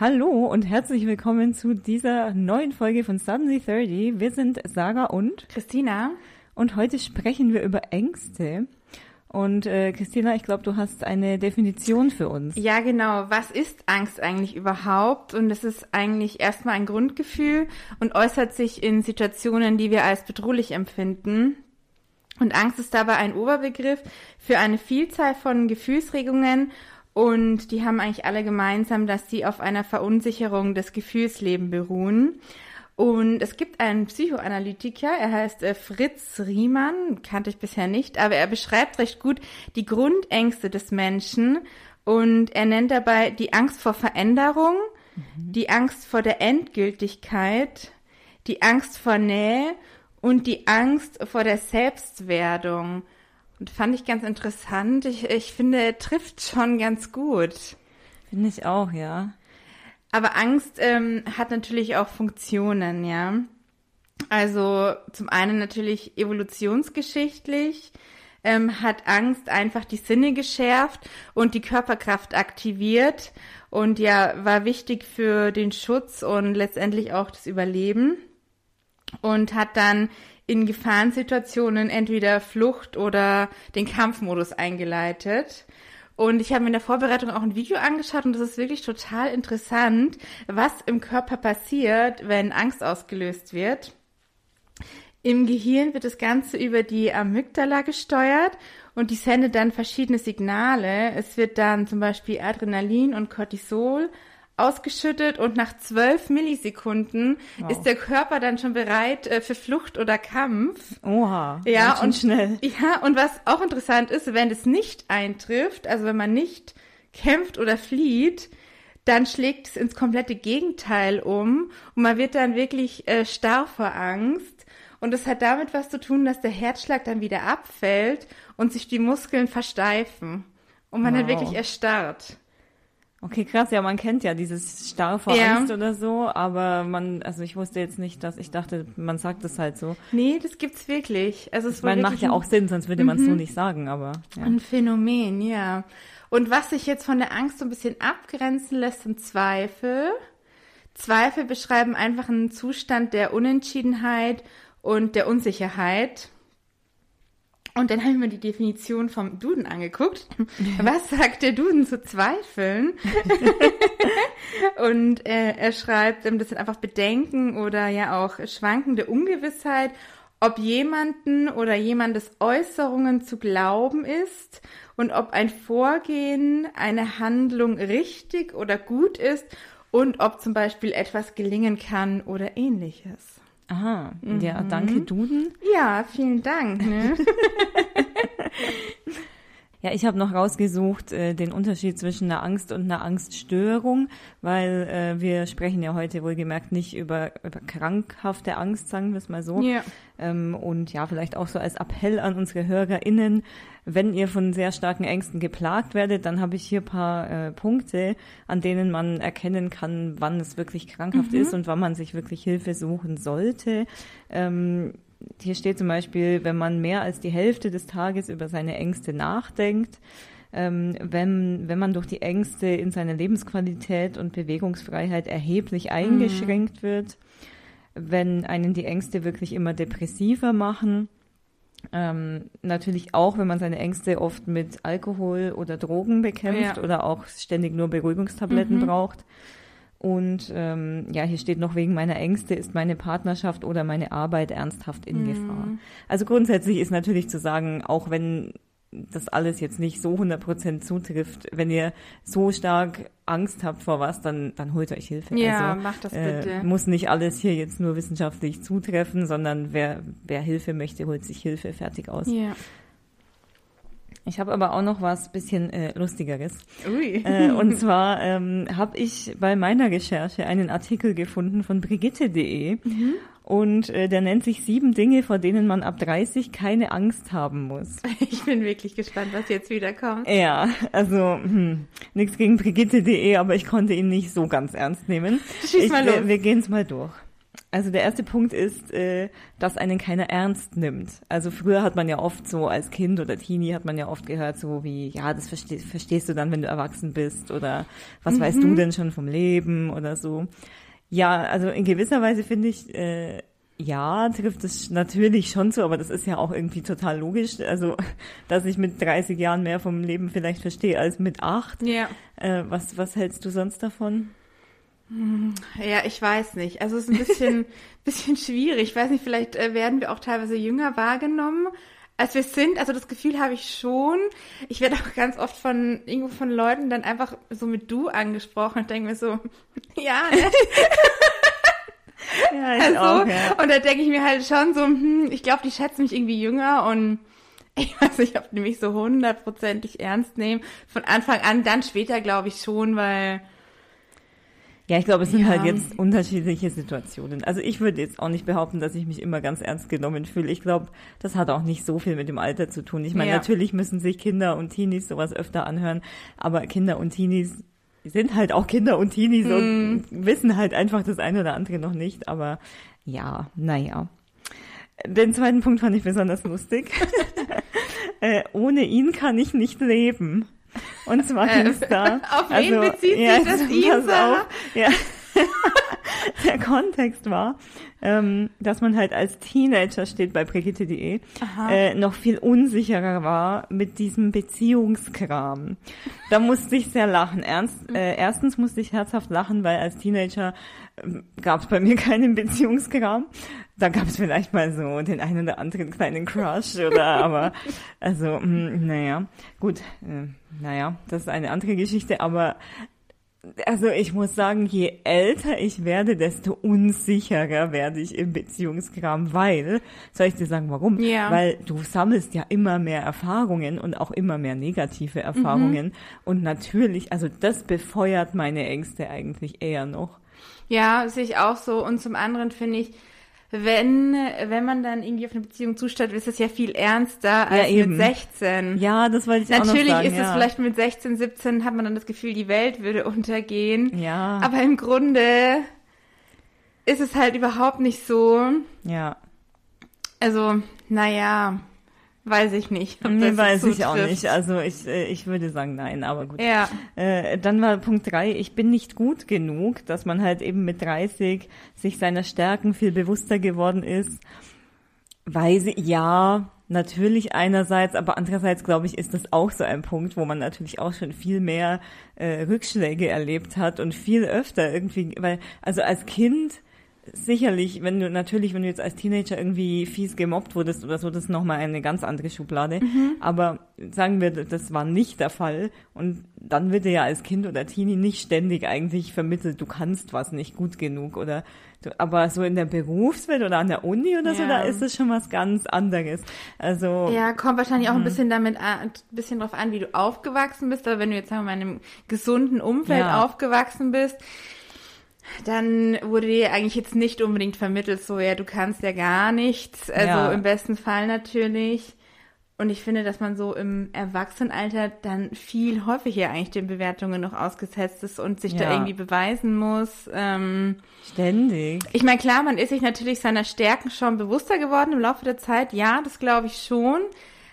Hallo und herzlich willkommen zu dieser neuen Folge von Suddenly 30. Wir sind Sarah und Christina. Und heute sprechen wir über Ängste. Und äh, Christina, ich glaube, du hast eine Definition für uns. Ja, genau. Was ist Angst eigentlich überhaupt? Und es ist eigentlich erstmal ein Grundgefühl und äußert sich in Situationen, die wir als bedrohlich empfinden. Und Angst ist dabei ein Oberbegriff für eine Vielzahl von Gefühlsregungen und die haben eigentlich alle gemeinsam, dass sie auf einer Verunsicherung des Gefühlslebens beruhen. Und es gibt einen Psychoanalytiker, er heißt äh, Fritz Riemann, kannte ich bisher nicht, aber er beschreibt recht gut die Grundängste des Menschen und er nennt dabei die Angst vor Veränderung, mhm. die Angst vor der Endgültigkeit, die Angst vor Nähe und die Angst vor der Selbstwerdung. Und fand ich ganz interessant. Ich, ich finde, er trifft schon ganz gut. Finde ich auch, ja. Aber Angst ähm, hat natürlich auch Funktionen, ja. Also zum einen natürlich evolutionsgeschichtlich ähm, hat Angst einfach die Sinne geschärft und die Körperkraft aktiviert und ja, war wichtig für den Schutz und letztendlich auch das Überleben und hat dann in Gefahrensituationen entweder Flucht oder den Kampfmodus eingeleitet. Und ich habe mir in der Vorbereitung auch ein Video angeschaut und das ist wirklich total interessant, was im Körper passiert, wenn Angst ausgelöst wird. Im Gehirn wird das Ganze über die Amygdala gesteuert und die sendet dann verschiedene Signale. Es wird dann zum Beispiel Adrenalin und Cortisol ausgeschüttet und nach zwölf Millisekunden wow. ist der Körper dann schon bereit äh, für Flucht oder Kampf. Oha. Ja, und schnell. Ja, und was auch interessant ist, wenn es nicht eintrifft, also wenn man nicht kämpft oder flieht, dann schlägt es ins komplette Gegenteil um und man wird dann wirklich äh, starr vor Angst. Und das hat damit was zu tun, dass der Herzschlag dann wieder abfällt und sich die Muskeln versteifen und man wow. dann wirklich erstarrt. Okay, krass. Ja, man kennt ja dieses Starr vor ja. Angst oder so, aber man, also ich wusste jetzt nicht, dass ich dachte, man sagt es halt so. Nee, das gibt's wirklich. Also es man macht ja auch Sinn, sonst würde man es so mhm. nicht sagen, aber. Ja. Ein Phänomen, ja. Und was sich jetzt von der Angst so ein bisschen abgrenzen lässt, sind Zweifel. Zweifel beschreiben einfach einen Zustand der Unentschiedenheit und der Unsicherheit. Und dann habe ich mir die Definition vom Duden angeguckt. Was sagt der Duden zu Zweifeln? und äh, er schreibt, ähm, das sind einfach Bedenken oder ja auch schwankende Ungewissheit, ob jemanden oder jemandes Äußerungen zu glauben ist und ob ein Vorgehen, eine Handlung richtig oder gut ist und ob zum Beispiel etwas gelingen kann oder ähnliches. Aha, mhm. ja, danke Duden. Ja, vielen Dank. Ne? Ja, ich habe noch rausgesucht äh, den Unterschied zwischen einer Angst und einer Angststörung, weil äh, wir sprechen ja heute wohlgemerkt nicht über, über krankhafte Angst, sagen wir es mal so. Ja. Ähm, und ja, vielleicht auch so als Appell an unsere HörerInnen, wenn ihr von sehr starken Ängsten geplagt werdet, dann habe ich hier paar äh, Punkte, an denen man erkennen kann, wann es wirklich krankhaft mhm. ist und wann man sich wirklich Hilfe suchen sollte. Ähm, hier steht zum Beispiel, wenn man mehr als die Hälfte des Tages über seine Ängste nachdenkt, ähm, wenn, wenn man durch die Ängste in seiner Lebensqualität und Bewegungsfreiheit erheblich mhm. eingeschränkt mhm. wird, wenn einen die Ängste wirklich immer depressiver machen, ähm, natürlich auch, wenn man seine Ängste oft mit Alkohol oder Drogen bekämpft ja. oder auch ständig nur Beruhigungstabletten mhm. braucht. Und ähm, ja, hier steht noch, wegen meiner Ängste ist meine Partnerschaft oder meine Arbeit ernsthaft in mhm. Gefahr. Also grundsätzlich ist natürlich zu sagen, auch wenn das alles jetzt nicht so 100% zutrifft, wenn ihr so stark Angst habt vor was, dann, dann holt euch Hilfe. Ja, also, macht das bitte. Äh, muss nicht alles hier jetzt nur wissenschaftlich zutreffen, sondern wer, wer Hilfe möchte, holt sich Hilfe fertig aus. Ja. Ich habe aber auch noch was bisschen äh, Lustigeres. Ui. Äh, und zwar ähm, habe ich bei meiner Recherche einen Artikel gefunden von Brigitte.de mhm. und äh, der nennt sich sieben Dinge, vor denen man ab 30 keine Angst haben muss. Ich bin wirklich gespannt, was jetzt wieder kommt. Ja, also hm, nichts gegen Brigitte.de, aber ich konnte ihn nicht so ganz ernst nehmen. Schieß ich, mal los. Wir, wir gehen es mal durch. Also der erste Punkt ist, äh, dass einen keiner ernst nimmt. Also früher hat man ja oft so als Kind oder Teenie hat man ja oft gehört so wie, ja, das versteh, verstehst du dann, wenn du erwachsen bist oder was mhm. weißt du denn schon vom Leben oder so. Ja, also in gewisser Weise finde ich, äh, ja, trifft es natürlich schon so, aber das ist ja auch irgendwie total logisch. Also, dass ich mit 30 Jahren mehr vom Leben vielleicht verstehe als mit acht. Ja. Äh, was, was hältst du sonst davon? Ja, ich weiß nicht. Also es ist ein bisschen, bisschen schwierig. Ich weiß nicht, vielleicht äh, werden wir auch teilweise jünger wahrgenommen, als wir sind. Also das Gefühl habe ich schon. Ich werde auch ganz oft von irgendwo von Leuten dann einfach so mit du angesprochen und denke mir so, ja. Ne? ja, ich also, auch, ja. Und da denke ich mir halt schon so, hm, ich glaube, die schätzen mich irgendwie jünger und ich weiß nicht, ob die mich so hundertprozentig ernst nehmen. Von Anfang an, dann später glaube ich schon, weil ja, ich glaube, es sind halt ja. halt jetzt unterschiedliche Situationen. Also ich würde jetzt auch nicht behaupten, dass ich mich immer ganz ernst genommen fühle. Ich glaube, das hat auch nicht so viel mit dem Alter zu tun. Ich meine, ja. natürlich müssen sich Kinder und Teenies sowas öfter anhören, aber Kinder und Teenies sind halt auch Kinder und Teenies hm. und wissen halt einfach das eine oder andere noch nicht. Aber ja, naja. Den zweiten Punkt fand ich besonders lustig. äh, ohne ihn kann ich nicht leben. Und zwar es da. Auf wen also, bezieht sich das Isa? Ja. Der Kontext war, ähm, dass man halt als Teenager steht bei Brigitte.de, äh, noch viel unsicherer war mit diesem Beziehungskram. Da musste ich sehr lachen. Ernst, äh, erstens musste ich herzhaft lachen, weil als Teenager äh, gab es bei mir keinen Beziehungskram. Da gab es vielleicht mal so den einen oder anderen kleinen Crush oder aber also mh, hm, naja gut äh, naja das ist eine andere Geschichte aber also ich muss sagen, je älter ich werde, desto unsicherer werde ich im Beziehungskram, weil, soll ich dir sagen, warum? Ja. Weil du sammelst ja immer mehr Erfahrungen und auch immer mehr negative Erfahrungen. Mhm. Und natürlich, also das befeuert meine Ängste eigentlich eher noch. Ja, sehe ich auch so. Und zum anderen finde ich, wenn, wenn man dann irgendwie auf eine Beziehung zustellt, ist es ja viel ernster als ja, mit 16. Ja, das wollte ich Natürlich auch noch sagen, ist ja. es vielleicht mit 16, 17 hat man dann das Gefühl, die Welt würde untergehen. Ja. Aber im Grunde ist es halt überhaupt nicht so. Ja. Also, naja. Weiß ich nicht. Nee, weiß ich auch nicht. Also ich, äh, ich würde sagen nein, aber gut. Ja. Äh, dann war Punkt drei, ich bin nicht gut genug, dass man halt eben mit 30 sich seiner Stärken viel bewusster geworden ist. Weiß ich, ja, natürlich einerseits, aber andererseits glaube ich, ist das auch so ein Punkt, wo man natürlich auch schon viel mehr äh, Rückschläge erlebt hat und viel öfter irgendwie, weil, also als Kind sicherlich, wenn du natürlich, wenn du jetzt als Teenager irgendwie fies gemobbt wurdest oder so, das ist nochmal eine ganz andere Schublade. Mhm. Aber sagen wir, das war nicht der Fall. Und dann wird dir ja als Kind oder Teenie nicht ständig eigentlich vermittelt, du kannst was nicht gut genug oder du, aber so in der Berufswelt oder an der Uni oder ja. so, da ist es schon was ganz anderes. Also. Ja, kommt wahrscheinlich auch ein mhm. bisschen damit an, ein bisschen drauf an, wie du aufgewachsen bist. Aber wenn du jetzt sagen wir mal in einem gesunden Umfeld ja. aufgewachsen bist, dann wurde dir eigentlich jetzt nicht unbedingt vermittelt, so ja, du kannst ja gar nichts. Also ja. im besten Fall natürlich. Und ich finde, dass man so im Erwachsenenalter dann viel häufiger eigentlich den Bewertungen noch ausgesetzt ist und sich ja. da irgendwie beweisen muss. Ähm, Ständig. Ich meine, klar, man ist sich natürlich seiner Stärken schon bewusster geworden im Laufe der Zeit. Ja, das glaube ich schon.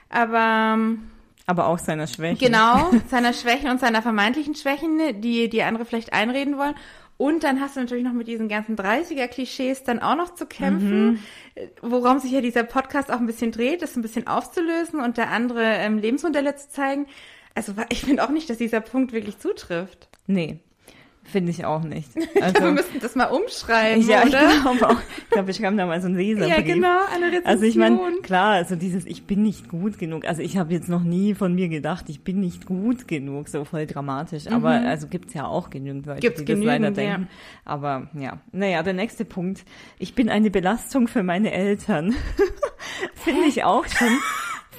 Aber ähm, aber auch seiner Schwächen. Genau, seiner Schwächen und seiner vermeintlichen Schwächen, die die andere vielleicht einreden wollen. Und dann hast du natürlich noch mit diesen ganzen 30er-Klischees dann auch noch zu kämpfen, mhm. worum sich ja dieser Podcast auch ein bisschen dreht, das ein bisschen aufzulösen und der andere ähm, Lebensmodelle zu zeigen. Also ich finde auch nicht, dass dieser Punkt wirklich zutrifft. Nee, Finde ich auch nicht. Also, wir müssten das mal umschreiben, ja, oder? Ich glaube auch. Ich glaube, wir schreiben da mal so einen Leserbrief. Ja, genau, eine Rezension. Also ich meine, klar, also dieses Ich bin nicht gut genug. Also ich habe jetzt noch nie von mir gedacht, ich bin nicht gut genug, so voll dramatisch. Mhm. Aber also gibt's ja auch genügend Leute, gibt's die das leider denken. Ja. Aber ja, naja, der nächste Punkt. Ich bin eine Belastung für meine Eltern. Finde ich auch schon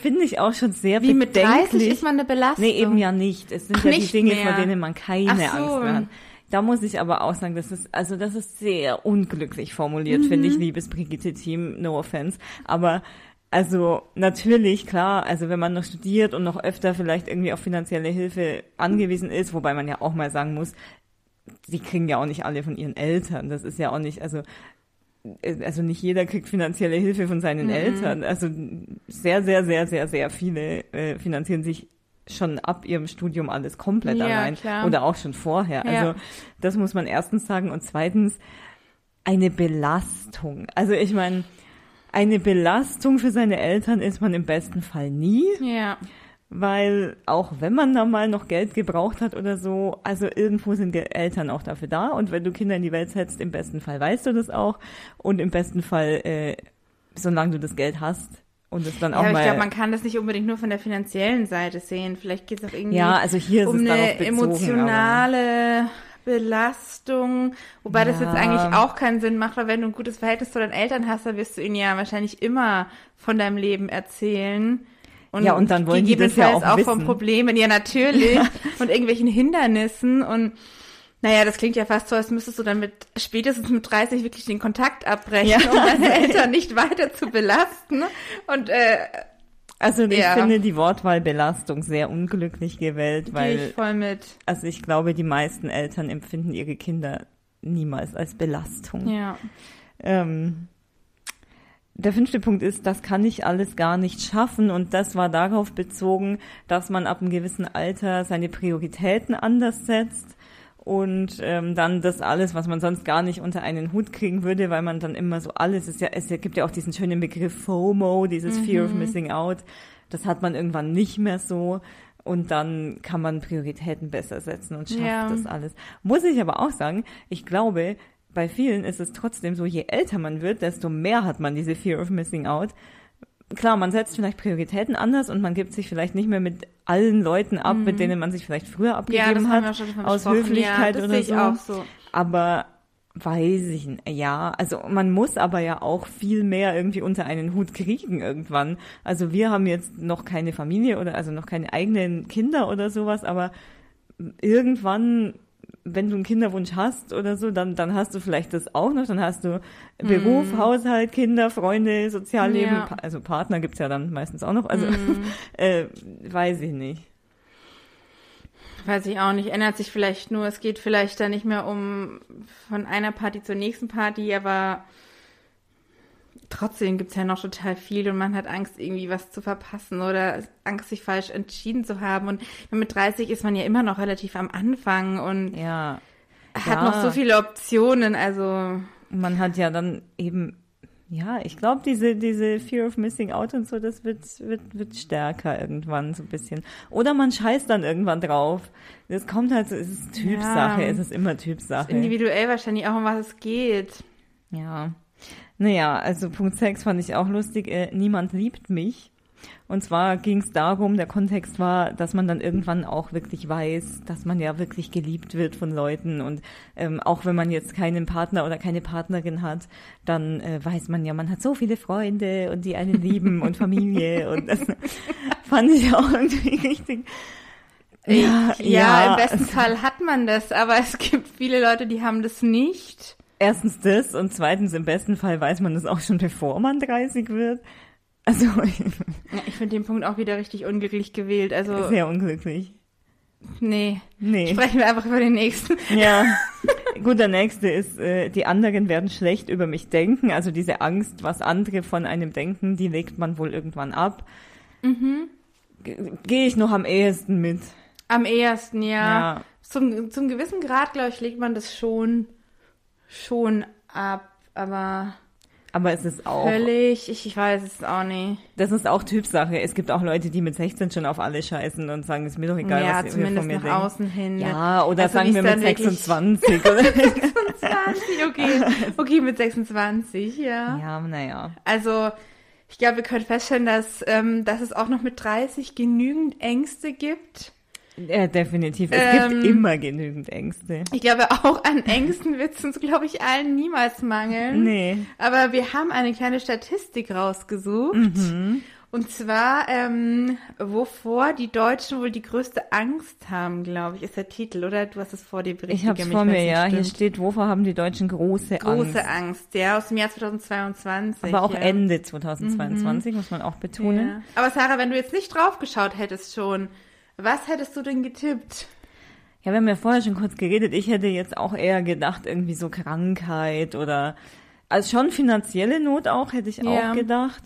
finde ich auch schon sehr Wie bedenklich. mit 30 ist man eine Belastung? Nee, eben ja nicht. Es sind Ach, ja die Dinge, mehr. vor denen man keine so. Angst mehr hat. Da muss ich aber auch sagen, das ist, also das ist sehr unglücklich formuliert, mhm. finde ich, liebes Brigitte-Team, no offense. Aber also natürlich, klar, also wenn man noch studiert und noch öfter vielleicht irgendwie auf finanzielle Hilfe angewiesen ist, wobei man ja auch mal sagen muss, sie kriegen ja auch nicht alle von ihren Eltern. Das ist ja auch nicht, also äh, also nicht jeder kriegt finanzielle Hilfe von seinen mhm. Eltern. Also sehr, sehr, sehr, sehr, sehr viele äh, finanzieren sich schon ab ihrem Studium alles komplett ja, allein klar. oder auch schon vorher. Ja. Also das muss man erstens sagen und zweitens eine Belastung. Also ich meine, eine Belastung für seine Eltern ist man im besten Fall nie. Ja. Weil auch wenn man da mal noch Geld gebraucht hat oder so, also irgendwo sind die Eltern auch dafür da. Und wenn du Kinder in die Welt setzt, im besten Fall weißt du das auch. Und im besten Fall, äh, solange du das Geld hast, und es dann ja, auch mal. Ich glaube, man kann das nicht unbedingt nur von der finanziellen Seite sehen. Vielleicht geht es auch irgendwie ja, also um eine bezogen, emotionale Belastung, wobei ja. das jetzt eigentlich auch keinen Sinn macht, weil wenn du ein gutes Verhältnis zu deinen Eltern hast, dann wirst du ihnen ja wahrscheinlich immer von deinem Leben erzählen. Und ja, und dann wollen die das ja auch, auch von Problemen, ja natürlich, ja. und irgendwelchen Hindernissen und naja, das klingt ja fast so, als müsstest du dann mit spätestens mit 30 wirklich den Kontakt abbrechen, ja. um deine Eltern nicht weiter zu belasten. Und äh, also ich ja. finde die Wortwahl Belastung sehr unglücklich gewählt, weil Geh ich voll mit. also ich glaube, die meisten Eltern empfinden ihre Kinder niemals als Belastung. Ja. Ähm, der fünfte Punkt ist, das kann ich alles gar nicht schaffen und das war darauf bezogen, dass man ab einem gewissen Alter seine Prioritäten anders setzt und ähm, dann das alles, was man sonst gar nicht unter einen Hut kriegen würde, weil man dann immer so alles ist ja, es gibt ja auch diesen schönen Begriff FOMO, dieses mhm. Fear of. Missing Out, das hat man irgendwann nicht mehr so und dann kann man Prioritäten besser setzen und schafft ja. das alles. Muss ich aber auch sagen, ich glaube, bei vielen ist es trotzdem so, je älter man wird, desto mehr hat man diese Fear of Missing Out. Klar, man setzt vielleicht Prioritäten anders und man gibt sich vielleicht nicht mehr mit allen Leuten ab, mhm. mit denen man sich vielleicht früher abgegeben ja, hat, aus Höflichkeit ja, oder so. so. Aber weiß ich nicht. Ja, also man muss aber ja auch viel mehr irgendwie unter einen Hut kriegen irgendwann. Also wir haben jetzt noch keine Familie oder also noch keine eigenen Kinder oder sowas, aber irgendwann wenn du einen Kinderwunsch hast oder so, dann, dann hast du vielleicht das auch noch. Dann hast du Beruf, mm. Haushalt, Kinder, Freunde, Sozialleben. Ja. Also Partner gibt's ja dann meistens auch noch. Also mm. äh, weiß ich nicht. Weiß ich auch nicht. Ändert sich vielleicht nur. Es geht vielleicht da nicht mehr um von einer Party zur nächsten Party, aber trotzdem gibt es ja noch total viel und man hat Angst, irgendwie was zu verpassen oder Angst, sich falsch entschieden zu haben. Und mit 30 ist man ja immer noch relativ am Anfang und ja. hat ja. noch so viele Optionen. Also man hat ja dann eben, ja, ich glaube, diese, diese Fear of Missing Out und so, das wird, wird, wird stärker irgendwann so ein bisschen. Oder man scheißt dann irgendwann drauf. Das kommt halt so, es ist Typsache, ja. es ist immer Typsache. individuell wahrscheinlich auch, um was es geht. Ja. Naja, also Punkt 6 fand ich auch lustig. Äh, niemand liebt mich. Und zwar ging es darum, der Kontext war, dass man dann irgendwann auch wirklich weiß, dass man ja wirklich geliebt wird von Leuten. Und ähm, auch wenn man jetzt keinen Partner oder keine Partnerin hat, dann äh, weiß man ja, man hat so viele Freunde und die einen lieben und Familie. Und das fand ich auch irgendwie richtig. Ja, ja, ja, im besten Fall hat man das, aber es gibt viele Leute, die haben das nicht. Erstens das und zweitens im besten Fall weiß man das auch schon bevor man 30 wird. Also ja, ich finde den Punkt auch wieder richtig unglücklich gewählt. Also sehr unglücklich. Nee. Nee. Sprechen wir einfach über den nächsten. Ja. Gut, der nächste ist, äh, die anderen werden schlecht über mich denken. Also diese Angst, was andere von einem denken, die legt man wohl irgendwann ab. Mhm. Gehe ich noch am ehesten mit. Am ehesten, ja. ja. Zum, zum gewissen Grad, glaube ich, legt man das schon schon ab, aber. Aber es ist auch. Völlig, ich, ich weiß es auch nicht. Das ist auch Typsache. Es gibt auch Leute, die mit 16 schon auf alle scheißen und sagen, ist mir doch egal, ja, was ihr von mir nach denkt. außen hin. Ja, oder also sagen wir mit 26. oder 26, okay. Okay, mit 26, ja. Ja, naja. Also, ich glaube, wir können feststellen, dass, ähm, dass es auch noch mit 30 genügend Ängste gibt ja, definitiv. Es ähm, gibt immer genügend Ängste. Ich glaube, auch an Ängsten wird es uns, glaube ich, allen niemals mangeln. Nee. Aber wir haben eine kleine Statistik rausgesucht. Mhm. Und zwar, ähm, wovor die Deutschen wohl die größte Angst haben, glaube ich, ist der Titel, oder? Du hast es vor dir berichtet. Ich habe es vor mir, ja. Hier steht, wovor haben die Deutschen große, große Angst? Große Angst, ja, aus dem Jahr 2022. Aber auch ja. Ende 2022, mhm. muss man auch betonen. Ja. Aber Sarah, wenn du jetzt nicht draufgeschaut hättest schon, was hättest du denn getippt? Ja, wir haben ja vorher schon kurz geredet. Ich hätte jetzt auch eher gedacht, irgendwie so Krankheit oder Also schon finanzielle Not auch, hätte ich ja. auch gedacht.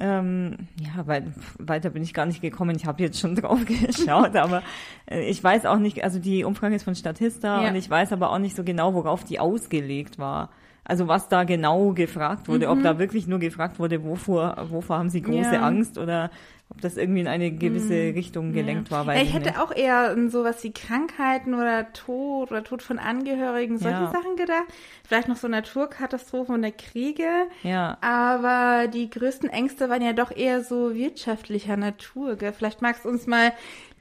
Ähm, ja, weil weiter bin ich gar nicht gekommen. Ich habe jetzt schon drauf geschaut, aber äh, ich weiß auch nicht, also die Umfrage ist von Statista ja. und ich weiß aber auch nicht so genau, worauf die ausgelegt war. Also was da genau gefragt wurde, mhm. ob da wirklich nur gefragt wurde, wovor, wovor haben sie große ja. Angst oder ob das irgendwie in eine gewisse mhm. Richtung gelenkt ja. war. Weiß ich, ich hätte nicht. auch eher sowas wie Krankheiten oder Tod oder Tod von Angehörigen, solche ja. Sachen gedacht. Vielleicht noch so Naturkatastrophen oder Kriege. Ja. Aber die größten Ängste waren ja doch eher so wirtschaftlicher Natur. Gell? Vielleicht magst du uns mal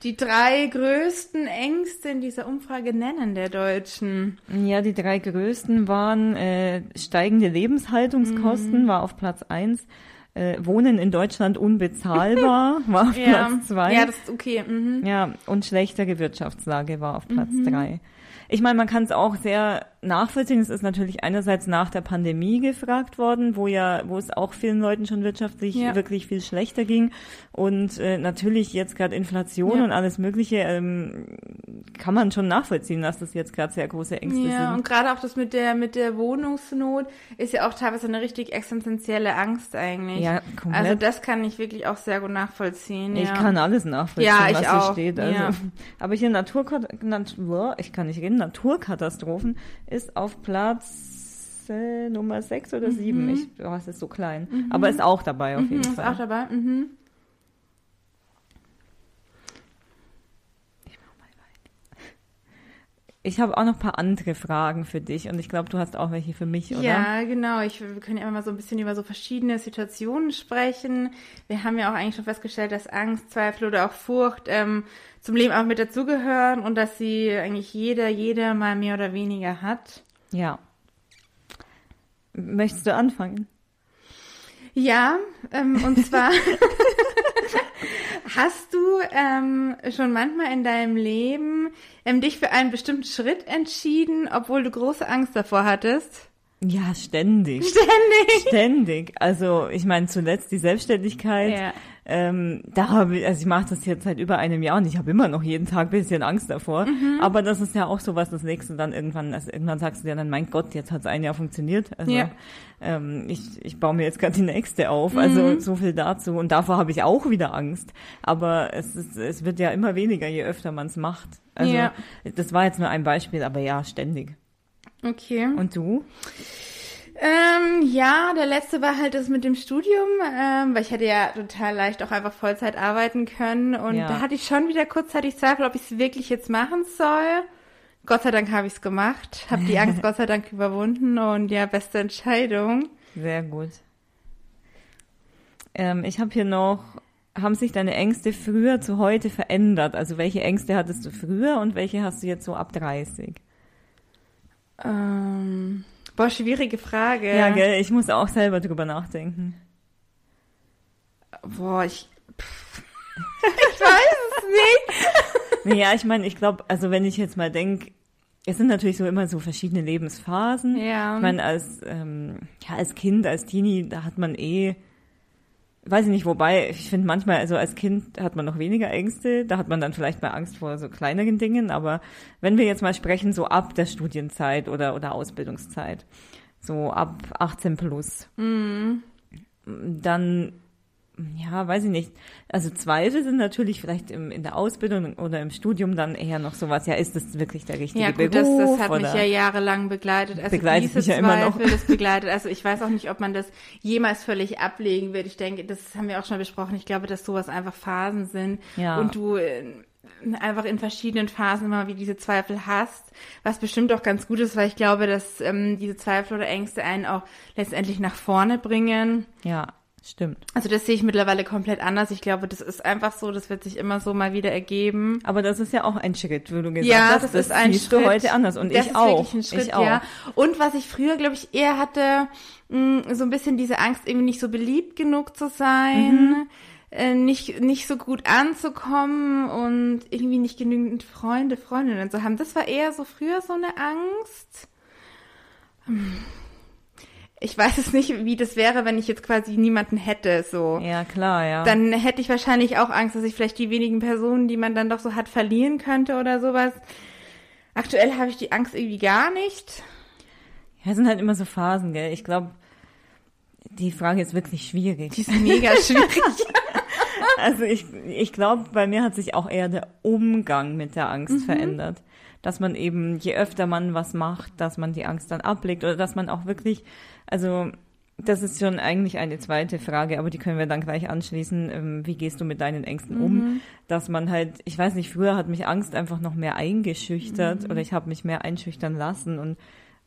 die drei größten Ängste in dieser Umfrage nennen der Deutschen? Ja, die drei größten waren äh, steigende Lebenshaltungskosten, mhm. war auf Platz eins. Äh, Wohnen in Deutschland unbezahlbar war auf ja. Platz zwei. Ja, das ist okay. Mhm. Ja, und schlechtere Wirtschaftslage war auf Platz mhm. drei. Ich meine, man kann es auch sehr nachvollziehen. Es ist natürlich einerseits nach der Pandemie gefragt worden, wo ja, wo es auch vielen Leuten schon wirtschaftlich ja. wirklich viel schlechter ging. Und äh, natürlich jetzt gerade Inflation ja. und alles Mögliche ähm, kann man schon nachvollziehen, dass das jetzt gerade sehr große Ängste ja, sind. Ja, und gerade auch das mit der mit der Wohnungsnot ist ja auch teilweise eine richtig existenzielle Angst eigentlich. Ja, komplett. Also das kann ich wirklich auch sehr gut nachvollziehen. Ich kann alles nachvollziehen, ja, was hier steht. Also, aber hier Naturkat Natur, ich kann nicht reden, Naturkatastrophen ist auf Platz äh, Nummer 6 oder 7. Mhm. Ich, oh, es ist so klein. Mhm. Aber ist auch dabei auf mhm, jeden ist Fall. Ist auch dabei. Mhm. Ich habe auch noch ein paar andere Fragen für dich und ich glaube, du hast auch welche für mich, oder? Ja, genau. Ich, wir können ja immer mal so ein bisschen über so verschiedene Situationen sprechen. Wir haben ja auch eigentlich schon festgestellt, dass Angst, Zweifel oder auch Furcht ähm, zum Leben auch mit dazugehören und dass sie eigentlich jeder, jeder mal mehr oder weniger hat. Ja. Möchtest du anfangen? Ja, ähm, und zwar hast du ähm, schon manchmal in deinem Leben ähm, dich für einen bestimmten Schritt entschieden, obwohl du große Angst davor hattest? Ja, ständig. Ständig. Ständig. Also ich meine zuletzt die Selbstständigkeit. Ja. Ähm, da habe ich, also ich mache das jetzt seit über einem Jahr und ich habe immer noch jeden Tag ein bisschen Angst davor. Mhm. Aber das ist ja auch so was, das nächste dann irgendwann, also irgendwann sagst du dir dann, mein Gott, jetzt hat es ein Jahr funktioniert. Also ja. ähm, ich, ich baue mir jetzt gerade die nächste auf. Mhm. Also so viel dazu. Und davor habe ich auch wieder Angst. Aber es, ist, es wird ja immer weniger, je öfter man es macht. Also ja. das war jetzt nur ein Beispiel, aber ja, ständig. Okay. Und du? Ähm, ja, der letzte war halt das mit dem Studium, ähm, weil ich hätte ja total leicht auch einfach Vollzeit arbeiten können und ja. da hatte ich schon wieder kurzzeitig Zweifel, ob ich es wirklich jetzt machen soll. Gott sei Dank habe ich es gemacht, habe die Angst Gott sei Dank überwunden und ja, beste Entscheidung. Sehr gut. Ähm, ich habe hier noch, haben sich deine Ängste früher zu heute verändert? Also welche Ängste hattest du früher und welche hast du jetzt so ab 30? Ähm, boah, schwierige Frage. Ja, gell, ich muss auch selber drüber nachdenken. Boah, ich. ich weiß es nicht. ja, ich meine, ich glaube, also wenn ich jetzt mal denke, es sind natürlich so immer so verschiedene Lebensphasen. Ja. Ich meine, als, ähm, ja, als Kind, als Teenie, da hat man eh weiß ich nicht, wobei, ich finde manchmal, also als Kind hat man noch weniger Ängste, da hat man dann vielleicht mal Angst vor so kleineren Dingen, aber wenn wir jetzt mal sprechen, so ab der Studienzeit oder, oder Ausbildungszeit, so ab 18 plus, mhm. dann ja, weiß ich nicht. Also Zweifel sind natürlich vielleicht im, in der Ausbildung oder im Studium dann eher noch sowas, ja, ist das wirklich der richtige ja, gut, Beruf? Das, das hat mich ja jahrelang begleitet. Also begleitet diese mich ja Zweifel, immer noch. das begleitet. Also ich weiß auch nicht, ob man das jemals völlig ablegen wird. Ich denke, das haben wir auch schon besprochen. Ich glaube, dass sowas einfach Phasen sind ja. und du äh, einfach in verschiedenen Phasen immer wie diese Zweifel hast, was bestimmt auch ganz gut ist, weil ich glaube, dass ähm, diese Zweifel oder Ängste einen auch letztendlich nach vorne bringen. Ja. Stimmt. Also das sehe ich mittlerweile komplett anders. Ich glaube, das ist einfach so, das wird sich immer so mal wieder ergeben. Aber das ist ja auch ein Schritt, wie du gesagt ja, hast. Ja, das, das ist ein Schritt. du heute anders und das ich auch. Ein Schritt, ich auch. Ja. Und was ich früher, glaube ich, eher hatte, mh, mm, so ein bisschen diese Angst, irgendwie nicht so beliebt genug zu sein. Mhm. Äh, nicht, nicht so gut anzukommen und irgendwie nicht genügend Freunde, Freundinnen zu haben. Das war eher so früher so eine Angst. Ich weiß es nicht, wie das wäre, wenn ich jetzt quasi niemanden hätte, so. Ja, klar, ja. Dann hätte ich wahrscheinlich auch Angst, dass ich vielleicht die wenigen Personen, die man dann doch so hat, verlieren könnte oder sowas. Aktuell habe ich die Angst irgendwie gar nicht. Ja, es sind halt immer so Phasen, gell? Ich glaube, die Frage ist wirklich schwierig. Die ist mega schwierig. also ich, ich glaube, bei mir hat sich auch eher der Umgang mit der Angst mhm. verändert. Dass man eben, je öfter man was macht, dass man die Angst dann ablegt oder dass man auch wirklich, also das ist schon eigentlich eine zweite Frage, aber die können wir dann gleich anschließen. Ähm, wie gehst du mit deinen Ängsten um? Mhm. Dass man halt, ich weiß nicht, früher hat mich Angst einfach noch mehr eingeschüchtert mhm. oder ich habe mich mehr einschüchtern lassen und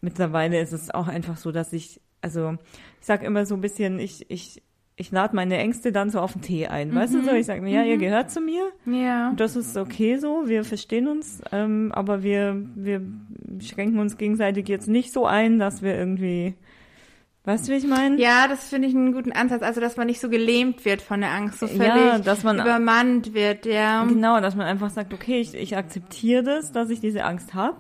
mittlerweile ist es auch einfach so, dass ich, also ich sag immer so ein bisschen, ich, ich, ich lade meine Ängste dann so auf den Tee ein. Mhm. Weißt du so? Ich sage mir, ja, ihr mhm. gehört zu mir. Ja. Das ist okay so, wir verstehen uns, ähm, aber wir, wir schränken uns gegenseitig jetzt nicht so ein, dass wir irgendwie Weißt du, wie ich meine? Ja, das finde ich einen guten Ansatz. Also, dass man nicht so gelähmt wird von der Angst, so völlig ja, dass man, übermannt wird, ja. Genau, dass man einfach sagt, okay, ich, ich akzeptiere das, dass ich diese Angst habe,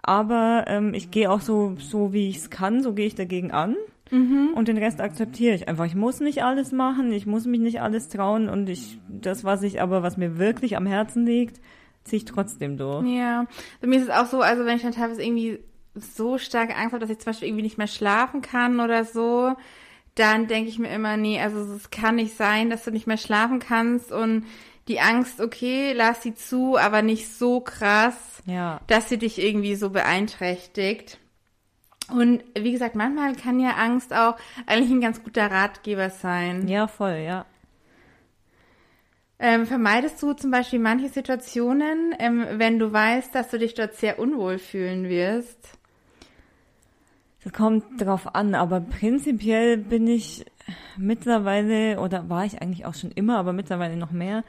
aber ähm, ich gehe auch so, so wie ich es kann, so gehe ich dagegen an. Mhm. Und den Rest akzeptiere ich einfach. Ich muss nicht alles machen, ich muss mich nicht alles trauen und ich, das, was ich aber, was mir wirklich am Herzen liegt, ziehe ich trotzdem durch. Ja, bei mir ist es auch so, also wenn ich dann teilweise irgendwie so starke Angst habe, dass ich zum Beispiel irgendwie nicht mehr schlafen kann oder so, dann denke ich mir immer, nee, also es kann nicht sein, dass du nicht mehr schlafen kannst und die Angst, okay, lass sie zu, aber nicht so krass, ja. dass sie dich irgendwie so beeinträchtigt. Und wie gesagt, manchmal kann ja Angst auch eigentlich ein ganz guter Ratgeber sein. Ja, voll, ja. Ähm, vermeidest du zum Beispiel manche Situationen, ähm, wenn du weißt, dass du dich dort sehr unwohl fühlen wirst? Das kommt drauf an, aber prinzipiell bin ich mittlerweile, oder war ich eigentlich auch schon immer, aber mittlerweile noch mehr,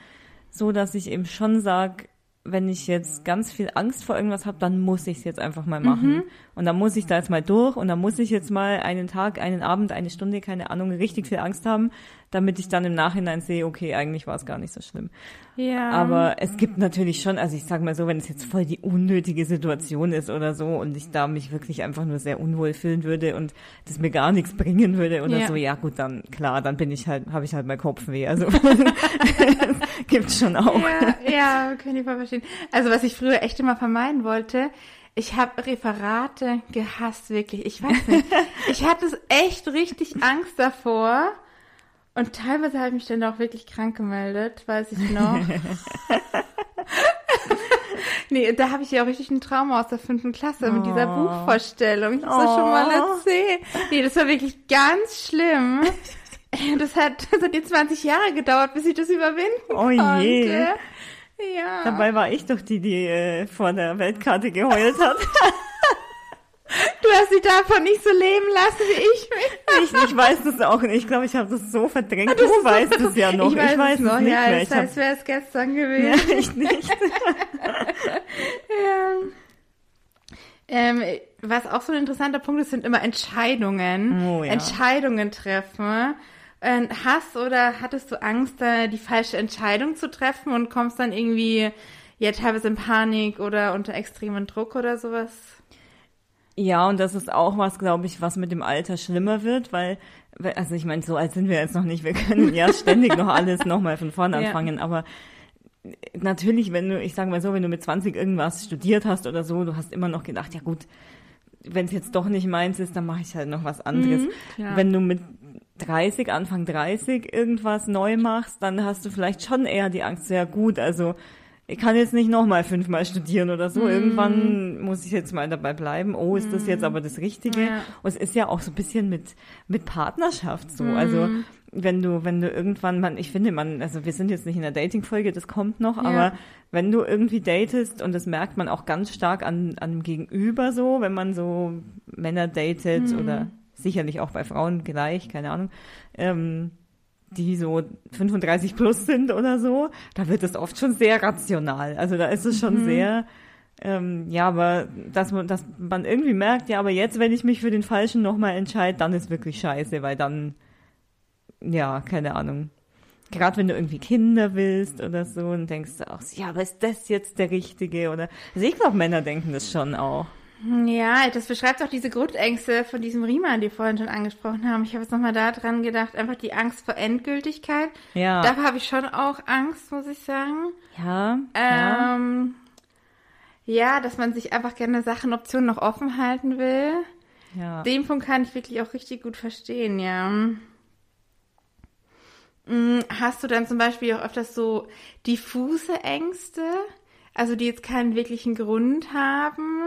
so dass ich eben schon sage, wenn ich jetzt ganz viel Angst vor irgendwas habe, dann muss ich es jetzt einfach mal machen. Mhm. Und dann muss ich da jetzt mal durch und dann muss ich jetzt mal einen Tag, einen Abend, eine Stunde, keine Ahnung, richtig viel Angst haben, damit ich dann im Nachhinein sehe, okay, eigentlich war es gar nicht so schlimm. Ja. Aber es gibt natürlich schon, also ich sag mal so, wenn es jetzt voll die unnötige Situation ist oder so und ich da mich wirklich einfach nur sehr unwohl fühlen würde und das mir gar nichts bringen würde oder ja. so, ja gut, dann klar, dann bin ich halt, habe ich halt mal Kopfweh. Also gibt's schon auch. Ja, ja, kann ich mal verstehen. Also was ich früher echt immer vermeiden wollte, ich habe Referate gehasst, wirklich. Ich weiß nicht. Ich hatte echt richtig Angst davor. Und teilweise habe ich mich dann auch wirklich krank gemeldet, weiß ich noch. nee, da habe ich ja auch richtig ein Trauma aus der fünften Klasse oh. mit dieser oh. Buchvorstellung. Ich habe oh. schon mal oh. erzählt. Nee, das war wirklich ganz schlimm. Das hat, das hat jetzt 20 Jahre gedauert, bis ich das überwinden oh konnte. Je. Ja. Dabei war ich doch die, die äh, vor der Weltkarte geheult hat. Du hast sie davon nicht so leben lassen wie ich mich. Ich, ich weiß das auch nicht. Ich glaube, ich habe das so verdrängt. Das du weißt es ja noch. Ich weiß, ich weiß es noch. Es ja, mehr. das heißt, wäre es gestern gewesen. Ja, ich nicht. ja. Ähm, was auch so ein interessanter Punkt ist, sind immer Entscheidungen. Oh, ja. Entscheidungen treffen. Ähm, hast oder hattest du Angst, da die falsche Entscheidung zu treffen und kommst dann irgendwie ja teilweise in Panik oder unter extremen Druck oder sowas? Ja, und das ist auch was, glaube ich, was mit dem Alter schlimmer wird, weil, also ich meine, so alt sind wir jetzt noch nicht, wir können ja ständig noch alles nochmal von vorne anfangen, ja. aber natürlich, wenn du, ich sage mal so, wenn du mit 20 irgendwas studiert hast oder so, du hast immer noch gedacht, ja gut, wenn es jetzt doch nicht meins ist, dann mache ich halt noch was anderes. Mhm, wenn du mit 30, Anfang 30 irgendwas neu machst, dann hast du vielleicht schon eher die Angst, sehr gut, also ich kann jetzt nicht nochmal fünfmal studieren oder so. Mm. Irgendwann muss ich jetzt mal dabei bleiben. Oh, ist das jetzt mhm. aber das Richtige? Ja. Und es ist ja auch so ein bisschen mit, mit Partnerschaft so. Mm. Also, wenn du, wenn du irgendwann, man, ich finde, man, also wir sind jetzt nicht in der Dating-Folge, das kommt noch, ja. aber wenn du irgendwie datest und das merkt man auch ganz stark an, an dem Gegenüber so, wenn man so Männer datet mm. oder sicherlich auch bei Frauen gleich, keine Ahnung, ähm, die so 35 plus sind oder so, da wird es oft schon sehr rational. Also da ist es schon mhm. sehr, ähm, ja, aber dass man, dass man irgendwie merkt, ja, aber jetzt, wenn ich mich für den Falschen nochmal entscheide, dann ist wirklich scheiße, weil dann, ja, keine Ahnung. Gerade wenn du irgendwie Kinder willst oder so und denkst du auch, ja, aber ist das jetzt der Richtige? Oder, also ich glaube, Männer denken das schon auch. Ja, das beschreibt auch diese Grundängste von diesem Riemann, die vorhin schon angesprochen haben. Ich habe jetzt nochmal daran gedacht, einfach die Angst vor Endgültigkeit. Ja. Dafür habe ich schon auch Angst, muss ich sagen. Ja. Ähm, ja. ja, dass man sich einfach gerne Sachen, Optionen noch offen halten will. Ja. Den Punkt kann ich wirklich auch richtig gut verstehen, ja. Mm, hast du dann zum Beispiel auch öfters so diffuse Ängste, also die jetzt keinen wirklichen Grund haben,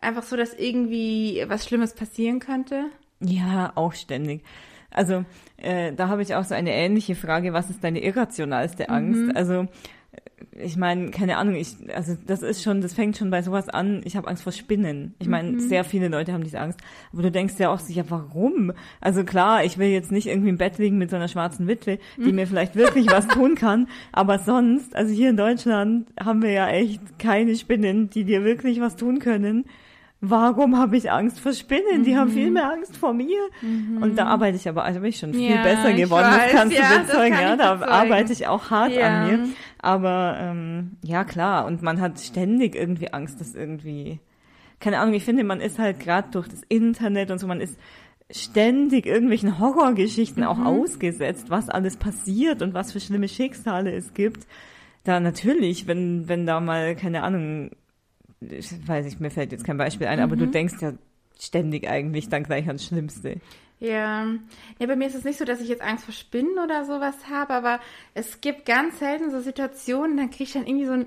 einfach so, dass irgendwie was Schlimmes passieren könnte? Ja, auch ständig. Also äh, da habe ich auch so eine ähnliche Frage, was ist deine irrationalste Angst? Mhm. Also ich meine, keine Ahnung, ich, also das ist schon, das fängt schon bei sowas an, ich habe Angst vor Spinnen. Ich meine, mhm. sehr viele Leute haben diese Angst. Aber du denkst ja auch sicher, warum? Also klar, ich will jetzt nicht irgendwie im Bett liegen mit so einer schwarzen Witwe, die mhm. mir vielleicht wirklich was tun kann. Aber sonst, also hier in Deutschland haben wir ja echt keine Spinnen, die dir wirklich was tun können warum habe ich Angst vor Spinnen? Mhm. Die haben viel mhm. mehr Angst vor mir. Mhm. Und da arbeite ich aber, also bin ich schon viel ja, besser geworden. Weiß, das kannst ja, du bezeugen, ja. Da bezeugen. arbeite ich auch hart ja. an mir. Aber ähm, ja, klar. Und man hat ständig irgendwie Angst, dass irgendwie, keine Ahnung, ich finde, man ist halt gerade durch das Internet und so, man ist ständig irgendwelchen Horrorgeschichten mhm. auch ausgesetzt, was alles passiert und was für schlimme Schicksale es gibt. Da natürlich, wenn, wenn da mal, keine Ahnung, ich weiß ich, mir fällt jetzt kein Beispiel ein, mhm. aber du mhm. denkst ja ständig eigentlich dann gleich ans Schlimmste. Ja. ja, bei mir ist es nicht so, dass ich jetzt Angst vor Spinnen oder sowas habe, aber es gibt ganz selten so Situationen, dann kriege ich dann irgendwie so ein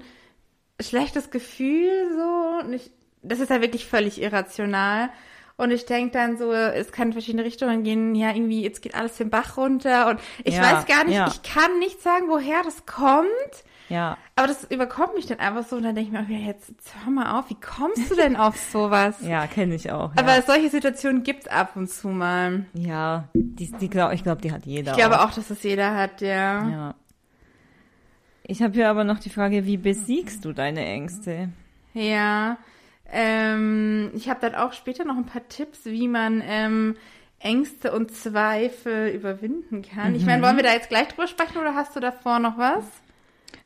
schlechtes Gefühl so und ich, das ist ja wirklich völlig irrational. Und ich denke dann so, es kann in verschiedene Richtungen gehen. Ja, irgendwie, jetzt geht alles den Bach runter. Und ich ja, weiß gar nicht, ja. ich kann nicht sagen, woher das kommt. Ja. Aber das überkommt mich dann einfach so und dann denke ich mir, okay, jetzt, jetzt hör mal auf, wie kommst du denn auf sowas? ja, kenne ich auch. Ja. Aber solche Situationen gibt's ab und zu mal. Ja, die, die glaub, ich glaube, die hat jeder. Ich glaube auch, dass es jeder hat, ja. Ja. Ich habe hier aber noch die Frage, wie besiegst du deine Ängste? Ja, ähm, ich habe dann auch später noch ein paar Tipps, wie man ähm, Ängste und Zweifel überwinden kann. Mhm. Ich meine, wollen wir da jetzt gleich drüber sprechen oder hast du davor noch was?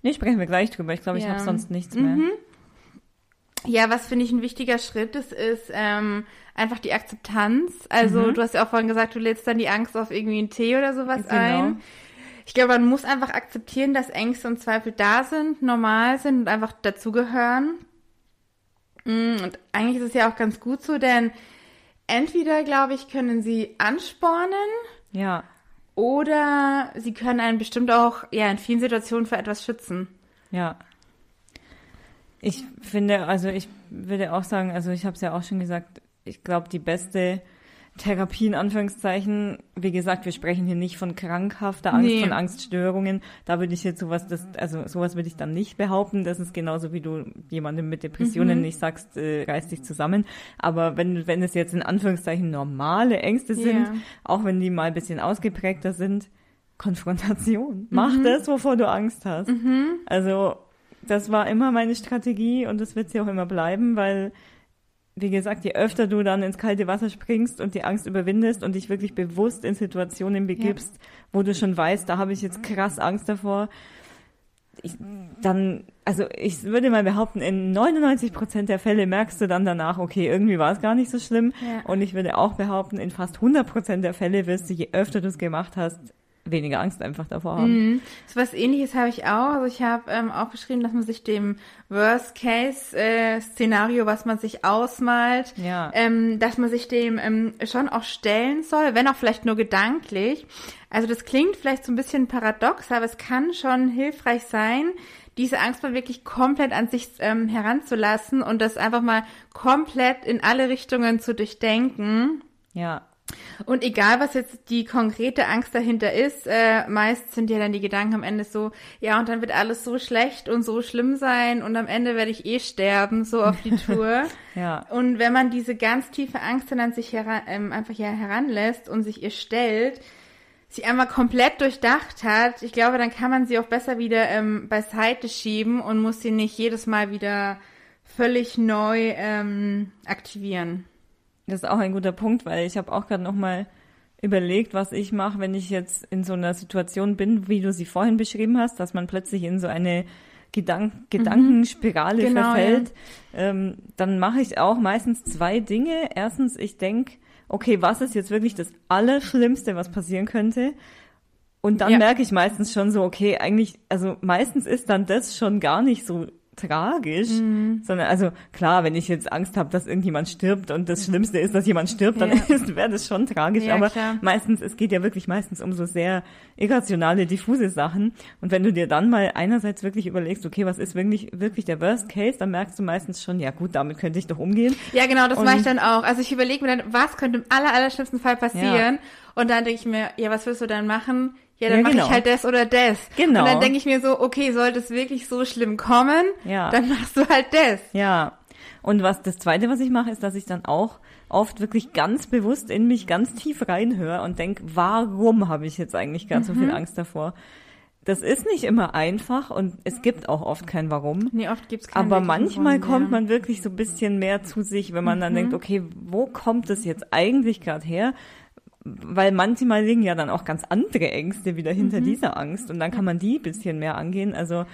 Nee, sprechen wir gleich drüber. Ich glaube, ich ja. habe sonst nichts mehr. Mhm. Ja, was finde ich ein wichtiger Schritt ist, ist ähm, einfach die Akzeptanz. Also mhm. du hast ja auch vorhin gesagt, du lädst dann die Angst auf irgendwie einen Tee oder sowas genau. ein. Ich glaube, man muss einfach akzeptieren, dass Ängste und Zweifel da sind, normal sind und einfach dazugehören. Mm, und eigentlich ist es ja auch ganz gut so, denn entweder, glaube ich, können sie anspornen. Ja. Oder sie können einen bestimmt auch ja in vielen Situationen vor etwas schützen. Ja. Ich finde, also ich würde auch sagen, also ich habe es ja auch schon gesagt, ich glaube, die beste Therapie in Anführungszeichen. Wie gesagt, wir sprechen hier nicht von krankhafter Angst, nee. von Angststörungen. Da würde ich jetzt sowas, das, also sowas würde ich dann nicht behaupten. Das ist genauso wie du jemandem mit Depressionen mhm. nicht sagst, äh, reiß dich zusammen. Aber wenn, wenn es jetzt in Anführungszeichen normale Ängste sind, yeah. auch wenn die mal ein bisschen ausgeprägter sind, Konfrontation. Mach mhm. das, wovor du Angst hast. Mhm. Also, das war immer meine Strategie und das wird sie auch immer bleiben, weil wie gesagt, je öfter du dann ins kalte Wasser springst und die Angst überwindest und dich wirklich bewusst in Situationen begibst, ja. wo du schon weißt, da habe ich jetzt krass Angst davor, ich, dann, also ich würde mal behaupten, in 99 Prozent der Fälle merkst du dann danach, okay, irgendwie war es gar nicht so schlimm. Ja. Und ich würde auch behaupten, in fast 100 Prozent der Fälle wirst du, je öfter du es gemacht hast, weniger Angst einfach davor haben. Mhm. So was ähnliches habe ich auch. Also ich habe ähm, auch geschrieben, dass man sich dem Worst-Case-Szenario, äh, was man sich ausmalt, ja. ähm, dass man sich dem ähm, schon auch stellen soll, wenn auch vielleicht nur gedanklich. Also das klingt vielleicht so ein bisschen paradox, aber es kann schon hilfreich sein, diese Angst mal wirklich komplett an sich ähm, heranzulassen und das einfach mal komplett in alle Richtungen zu durchdenken. Ja. Und egal, was jetzt die konkrete Angst dahinter ist, äh, meist sind ja dann die Gedanken am Ende so, ja, und dann wird alles so schlecht und so schlimm sein und am Ende werde ich eh sterben, so auf die Tour. ja. Und wenn man diese ganz tiefe Angst dann an sich heran, ähm, einfach ja heranlässt und sich ihr stellt, sie einmal komplett durchdacht hat, ich glaube, dann kann man sie auch besser wieder ähm, beiseite schieben und muss sie nicht jedes Mal wieder völlig neu ähm, aktivieren. Das ist auch ein guter Punkt, weil ich habe auch gerade noch mal überlegt, was ich mache, wenn ich jetzt in so einer Situation bin, wie du sie vorhin beschrieben hast, dass man plötzlich in so eine Gedank mhm. Gedankenspirale genau, verfällt. Ja. Ähm, dann mache ich auch meistens zwei Dinge. Erstens, ich denke, okay, was ist jetzt wirklich das Allerschlimmste, was passieren könnte? Und dann ja. merke ich meistens schon so, okay, eigentlich, also meistens ist dann das schon gar nicht so tragisch, mhm. sondern also klar, wenn ich jetzt Angst habe, dass irgendjemand stirbt und das Schlimmste ist, dass jemand stirbt, dann ja. wäre das schon tragisch. Ja, aber klar. meistens, es geht ja wirklich meistens um so sehr irrationale, diffuse Sachen. Und wenn du dir dann mal einerseits wirklich überlegst, okay, was ist wirklich wirklich der Worst Case, dann merkst du meistens schon, ja gut, damit könnte ich doch umgehen. Ja, genau, das mache ich dann auch. Also ich überlege mir dann, was könnte im aller, aller schlimmsten Fall passieren? Ja. Und dann denke ich mir, ja, was wirst du dann machen? Ja, dann ja, mache genau. ich halt das oder das. Genau. Und dann denke ich mir so, okay, sollte es wirklich so schlimm kommen, ja. dann machst du halt das. Ja. Und was das zweite, was ich mache, ist, dass ich dann auch oft wirklich ganz bewusst in mich ganz tief reinhöre und denke, warum habe ich jetzt eigentlich ganz mhm. so viel mhm. Angst davor? Das ist nicht immer einfach und es gibt auch oft kein Warum. Nee, oft gibt's kein Aber manchmal kommt man wirklich so ein bisschen mehr zu sich, wenn man mhm. dann denkt, okay, wo kommt das jetzt eigentlich gerade her? Weil manchmal liegen ja dann auch ganz andere Ängste wieder hinter mhm. dieser Angst und dann kann man die bisschen mehr angehen. Also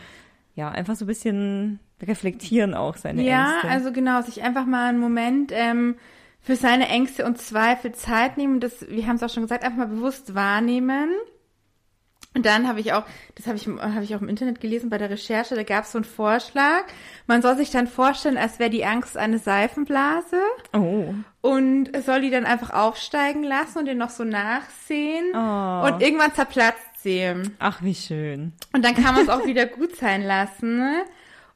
ja, einfach so ein bisschen reflektieren auch seine ja, Ängste. Ja, also genau, sich einfach mal einen Moment ähm, für seine Ängste und Zweifel Zeit nehmen. Das, wir haben es auch schon gesagt, einfach mal bewusst wahrnehmen. Und dann habe ich auch, das habe ich, hab ich auch im Internet gelesen bei der Recherche, da gab es so einen Vorschlag. Man soll sich dann vorstellen, als wäre die Angst eine Seifenblase. Oh. Und soll die dann einfach aufsteigen lassen und den noch so nachsehen. Oh. Und irgendwann zerplatzt sie. Ach, wie schön. Und dann kann man es auch wieder gut sein lassen. Ne?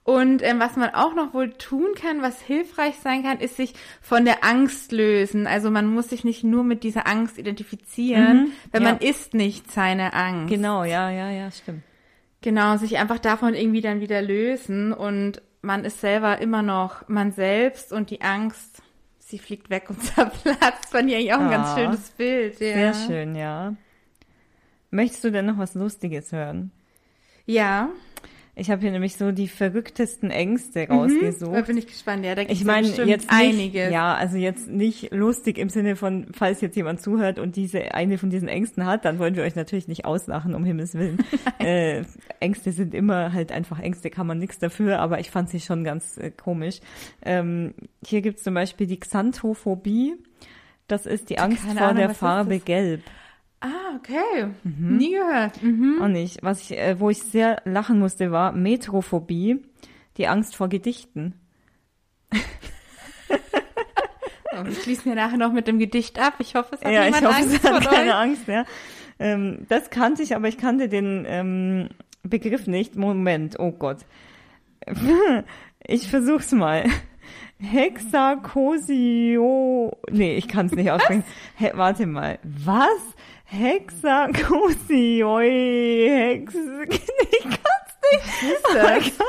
Und ähm, was man auch noch wohl tun kann, was hilfreich sein kann, ist sich von der Angst lösen. Also man muss sich nicht nur mit dieser Angst identifizieren, mhm, weil ja. man ist nicht seine Angst. Genau, ja, ja, ja, stimmt. Genau, sich einfach davon irgendwie dann wieder lösen und man ist selber immer noch man selbst und die Angst, sie fliegt weg und zerplatzt. Fand ich eigentlich auch ein ah, ganz schönes Bild. Ja. Sehr schön, ja. Möchtest du denn noch was Lustiges hören? Ja. Ich habe hier nämlich so die verrücktesten Ängste mhm, rausgesucht. Da bin ich gespannt. Ja, da ich meine jetzt nicht, einiges. Ja, also jetzt nicht lustig im Sinne von, falls jetzt jemand zuhört und diese eine von diesen Ängsten hat, dann wollen wir euch natürlich nicht auslachen, um Himmels Willen. äh, Ängste sind immer halt einfach Ängste, kann man nichts dafür, aber ich fand sie schon ganz äh, komisch. Ähm, hier gibt's zum Beispiel die Xanthophobie. Das ist die Angst Keine vor Ahnung, der Farbe Gelb. Ah, okay. Mhm. Nie gehört. Mhm. Auch nicht. Was ich, äh, wo ich sehr lachen musste, war Metrophobie, die Angst vor Gedichten. oh, ich schließe mir nachher noch mit dem Gedicht ab. Ich hoffe, es hat ja, niemand ich hoffe, Angst es hat keine euch. Angst, ja. Ähm, das kannte ich, aber ich kannte den ähm, Begriff nicht. Moment, oh Gott. ich versuch's mal. Hexakosio. Nee, ich kann es nicht aussprechen. He warte mal. Was? Hexakosioi, Hex, ich kann's nicht. Was ist das? ist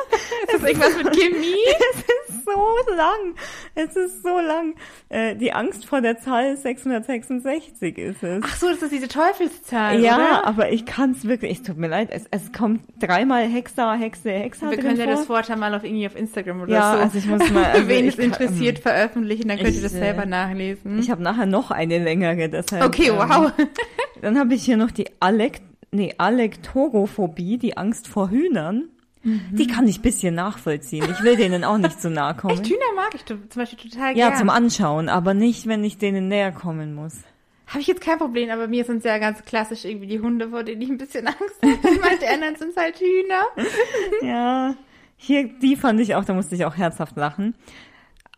das irgendwas mit Chemie? es ist so lang. Es ist so lang. Äh, die Angst vor der Zahl 666 ist es. Ach so, das ist diese Teufelszahl, Ja, oder? aber ich kann's wirklich, es tut mir leid, es, es kommt dreimal Hexa, Hexe, Hexa Wir können ja das Wort mal auf irgendwie auf Instagram oder ja, so. also ich muss mal, also wen es interessiert, kann, veröffentlichen, dann könnt ich, ihr das selber äh, nachlesen. Ich habe nachher noch eine längere, deshalb. Okay, wow. Ähm, dann habe ich hier noch die Alek nee, Alektorophobie, die Angst vor Hühnern. Mhm. Die kann ich bisschen nachvollziehen. Ich will denen auch nicht zu nahe kommen. Echt, Hühner mag ich zum Beispiel total gerne. Ja, zum Anschauen, aber nicht, wenn ich denen näher kommen muss. Habe ich jetzt kein Problem, aber mir sind es ja ganz klassisch irgendwie die Hunde, vor denen ich ein bisschen Angst habe. Manche anderen sind halt Hühner. ja, hier, die fand ich auch, da musste ich auch herzhaft lachen.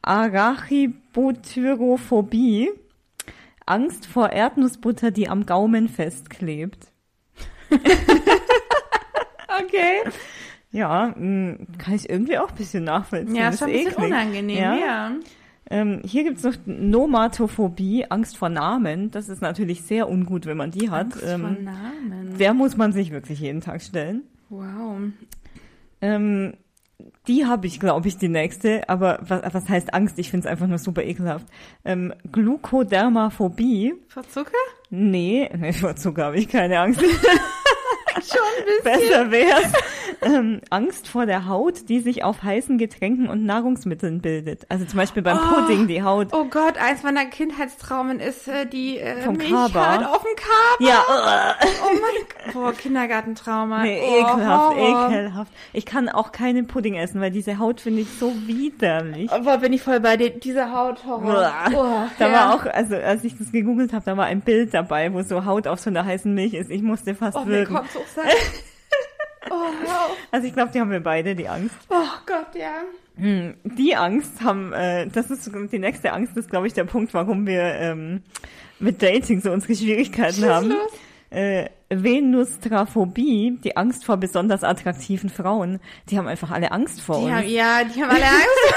Arachibotyrophobie. Angst vor Erdnussbutter, die am Gaumen festklebt. okay. Ja, hm, kann ich irgendwie auch ein bisschen nachvollziehen. Ja, ist schon ein bisschen eklig. unangenehm, ja. ja. Ähm, hier gibt's noch Nomatophobie, Angst vor Namen. Das ist natürlich sehr ungut, wenn man die hat. Angst ähm, vor Namen. Der muss man sich wirklich jeden Tag stellen. Wow. Ähm, die habe ich, glaube ich, die nächste. Aber was, was heißt Angst? Ich finde es einfach nur super ekelhaft. Ähm, Glucodermaphobie. Vor Zucker? Nee, vor Zucker habe ich keine Angst. Schon ein bisschen. Besser wär's. Ähm, Angst vor der Haut, die sich auf heißen Getränken und Nahrungsmitteln bildet. Also zum Beispiel beim oh, Pudding die Haut. Oh Gott, eins meiner Kindheitstraumen ist äh, die äh, Vom Milch Kaba. Halt auf dem Kaba. Ja. oh mein Gott. Boah, Kindergartentrauma. Nee, oh, ekelhaft, Horror. ekelhaft. Ich kann auch keinen Pudding essen, weil diese Haut finde ich so widerlich. Aber bin ich voll bei dir. Diese Haut, Horror. Oh, da ja. war auch, also als ich das gegoogelt habe, da war ein Bild dabei, wo so Haut auf so einer heißen Milch ist. Ich musste fast oh, würgen. Mir kommt's auch Oh, Also ich glaube, die haben wir beide, die Angst. Oh Gott, ja. Hm, die Angst haben, äh, das ist die nächste Angst, ist glaube ich der Punkt, warum wir ähm, mit Dating so unsere Schwierigkeiten Schieß haben. Los. Äh, Venustraphobie, die Angst vor besonders attraktiven Frauen, die haben einfach alle Angst vor die uns. Haben, ja, die haben alle Angst.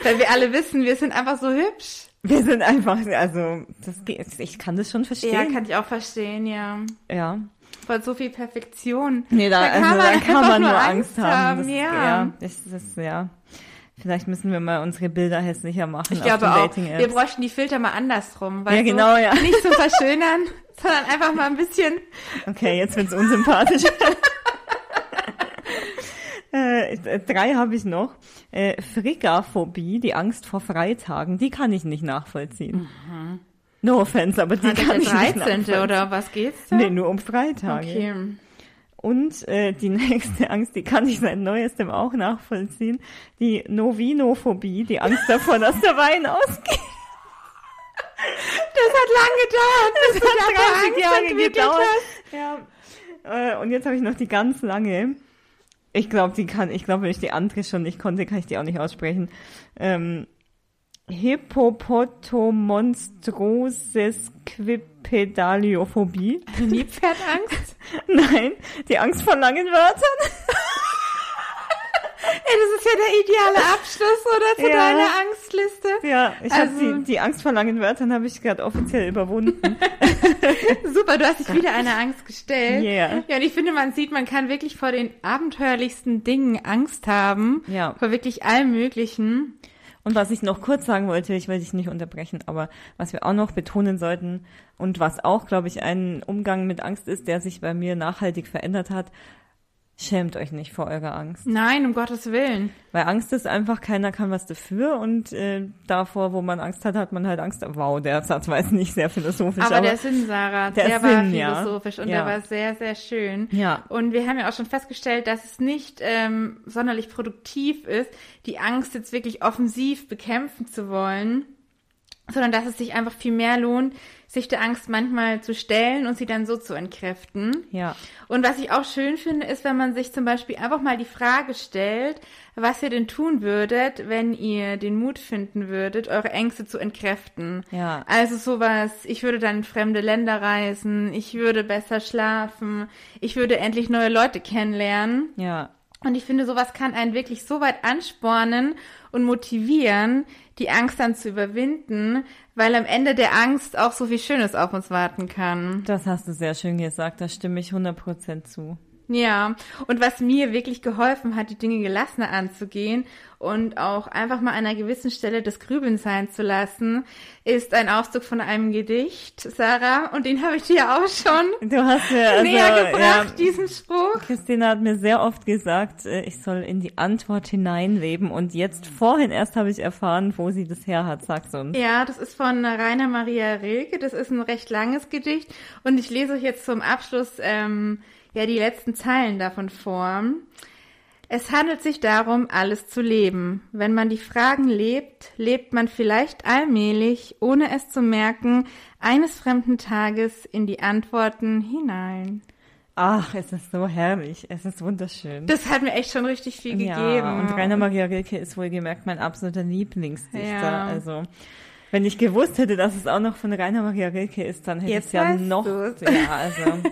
Weil wir alle wissen, wir sind einfach so hübsch. Wir sind einfach, also, das geht, ich kann das schon verstehen. Ja, kann ich auch verstehen, ja. Ja. Vor so viel Perfektion. Nee, da, da kann, also, man, da kann man nur Angst, Angst haben. haben. Ja. ja das, das, ja. Vielleicht müssen wir mal unsere Bilder hässlicher machen. Ich glaube auch. Wir bräuchten die Filter mal andersrum. Weil ja, genau, ja. Nicht zu verschönern, sondern einfach mal ein bisschen. Okay, jetzt wird's unsympathisch. äh, drei habe ich noch. Äh, Frikaphobie, die Angst vor Freitagen, die kann ich nicht nachvollziehen. Mhm. No offense, aber die kann ich 13. nicht oder was geht's da? Nee, nur um Freitage. Okay. Und äh, die nächste Angst, die kann ich seit neuestem auch nachvollziehen, die Novinophobie, die Angst davor, dass der Wein ausgeht. Das hat lang gedauert. Das, das hat 30 Jahre gedauert. Ja. Äh, und jetzt habe ich noch die ganz lange. Ich glaube, die kann, ich glaube, wenn ich die andere schon nicht konnte, kann ich die auch nicht aussprechen. Ähm, Hippopotomonstroses Quipedaliophobie. Nilpferdangst? Nein, die Angst vor langen Wörtern. Ey, das ist ja der ideale Abschluss, oder? Zu ja. deiner Angstliste. Ja, ich also, habe die, die Angst vor langen Wörtern habe ich gerade offiziell überwunden. Super, du hast dich wieder einer Angst gestellt. Yeah. Ja, und ich finde, man sieht, man kann wirklich vor den abenteuerlichsten Dingen Angst haben. Ja. Vor wirklich allem Möglichen. Und was ich noch kurz sagen wollte, ich will dich nicht unterbrechen, aber was wir auch noch betonen sollten und was auch, glaube ich, ein Umgang mit Angst ist, der sich bei mir nachhaltig verändert hat, Schämt euch nicht vor eurer Angst. Nein, um Gottes Willen. Weil Angst ist einfach, keiner kann was dafür und äh, davor, wo man Angst hat, hat man halt Angst. Wow, der Satz war jetzt nicht sehr philosophisch. Aber, aber der Sinn, Sarah, der, der Sinn, war philosophisch ja. und ja. der war sehr, sehr schön. Ja. Und wir haben ja auch schon festgestellt, dass es nicht ähm, sonderlich produktiv ist, die Angst jetzt wirklich offensiv bekämpfen zu wollen, sondern dass es sich einfach viel mehr lohnt, sich der Angst manchmal zu stellen und sie dann so zu entkräften. Ja. Und was ich auch schön finde, ist, wenn man sich zum Beispiel einfach mal die Frage stellt, was ihr denn tun würdet, wenn ihr den Mut finden würdet, eure Ängste zu entkräften. Ja. Also sowas, ich würde dann in fremde Länder reisen, ich würde besser schlafen, ich würde endlich neue Leute kennenlernen. Ja. Und ich finde, sowas kann einen wirklich so weit anspornen und motivieren, die Angst dann zu überwinden, weil am Ende der Angst auch so viel Schönes auf uns warten kann. Das hast du sehr schön gesagt, da stimme ich 100% zu. Ja, und was mir wirklich geholfen hat, die Dinge gelassener anzugehen und auch einfach mal an einer gewissen Stelle das Grübeln sein zu lassen, ist ein Auszug von einem Gedicht, Sarah, und den habe ich dir auch schon du hast mir, also, näher gebracht, ja, diesen Spruch. Christina hat mir sehr oft gesagt, äh, ich soll in die Antwort hineinleben und jetzt vorhin erst habe ich erfahren, wo sie das her hat, sag's uns. Ja, das ist von Rainer Maria Rilke, das ist ein recht langes Gedicht und ich lese euch jetzt zum Abschluss ähm, ja die letzten Zeilen davon vor. Es handelt sich darum, alles zu leben. Wenn man die Fragen lebt, lebt man vielleicht allmählich, ohne es zu merken, eines fremden Tages in die Antworten hinein. Ach, es ist so herrlich. Es ist wunderschön. Das hat mir echt schon richtig viel ja, gegeben. Und Rainer Maria Rilke ist wohlgemerkt mein absoluter Lieblingsdichter. Ja. Also wenn ich gewusst hätte, dass es auch noch von Rainer Maria Rilke ist, dann hätte ich es ja noch. Du's. Ja, also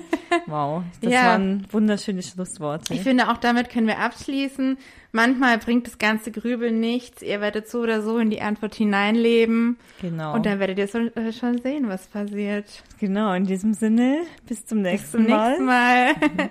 wow, das ja. waren wunderschöne Schlussworte. Ich finde, auch damit können wir abschließen. Manchmal bringt das ganze Grübeln nichts. Ihr werdet so oder so in die Antwort hineinleben. Genau. Und dann werdet ihr so, äh, schon sehen, was passiert. Genau, in diesem Sinne, bis zum nächsten bis zum Mal. Nächsten Mal.